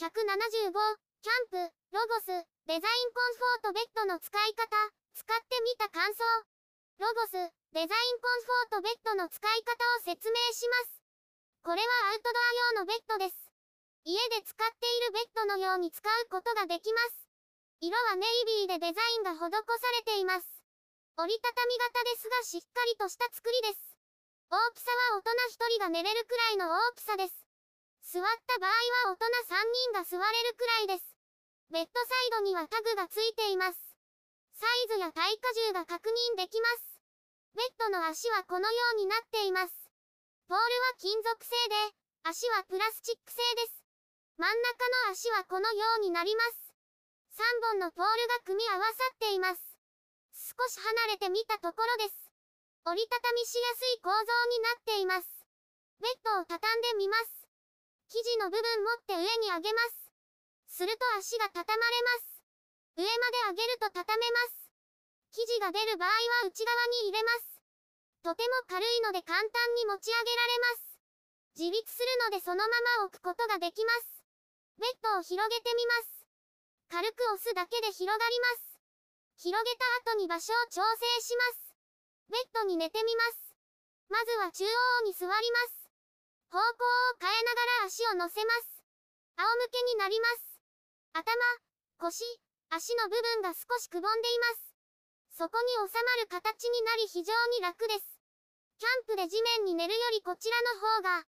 175、キャンプ、ロゴス、デザインコンフォートベッドの使い方、使ってみた感想。ロゴス、デザインコンフォートベッドの使い方を説明します。これはアウトドア用のベッドです。家で使っているベッドのように使うことができます。色はネイビーでデザインが施されています。折りたたみ型ですがしっかりとした作りです。大きさは大人1人が寝れるくらいの大きさです。座った場合は大人3人が座れるくらいです。ベッドサイドにはタグがついています。サイズや耐荷重が確認できます。ベッドの足はこのようになっています。ポールは金属製で、足はプラスチック製です。真ん中の足はこのようになります。3本のポールが組み合わさっています。少し離れてみたところです。折りたたみしやすい構造になっています。ベッドを畳んでみます。生地の部分持って上に上げます。すると足が畳まれます。上まで上げると畳めます。生地が出る場合は内側に入れます。とても軽いので簡単に持ち上げられます。自立するのでそのまま置くことができます。ベッドを広げてみます。軽く押すだけで広がります。広げた後に場所を調整します。ベッドに寝てみます。まずは中央に座ります。方向を変えながら足を乗せます。仰向けになります。頭、腰、足の部分が少しくぼんでいます。そこに収まる形になり非常に楽です。キャンプで地面に寝るよりこちらの方が、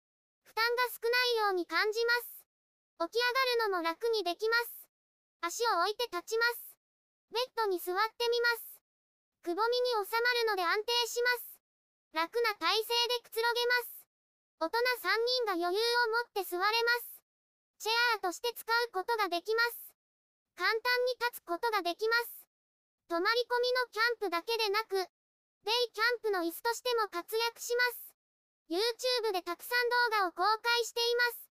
負担が少ないように感じます。起き上がるのも楽にできます。足を置いて立ちます。ベッドに座ってみます。くぼみに収まるので安定します。楽な体勢でくつろげます。大人3人が余裕を持って座れます。チェアーとして使うことができます。簡単に立つことができます。泊まり込みのキャンプだけでなく、デイキャンプの椅子としても活躍します。YouTube でたくさん動画を公開しています。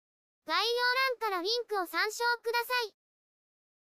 概要欄からリンクを参照ください。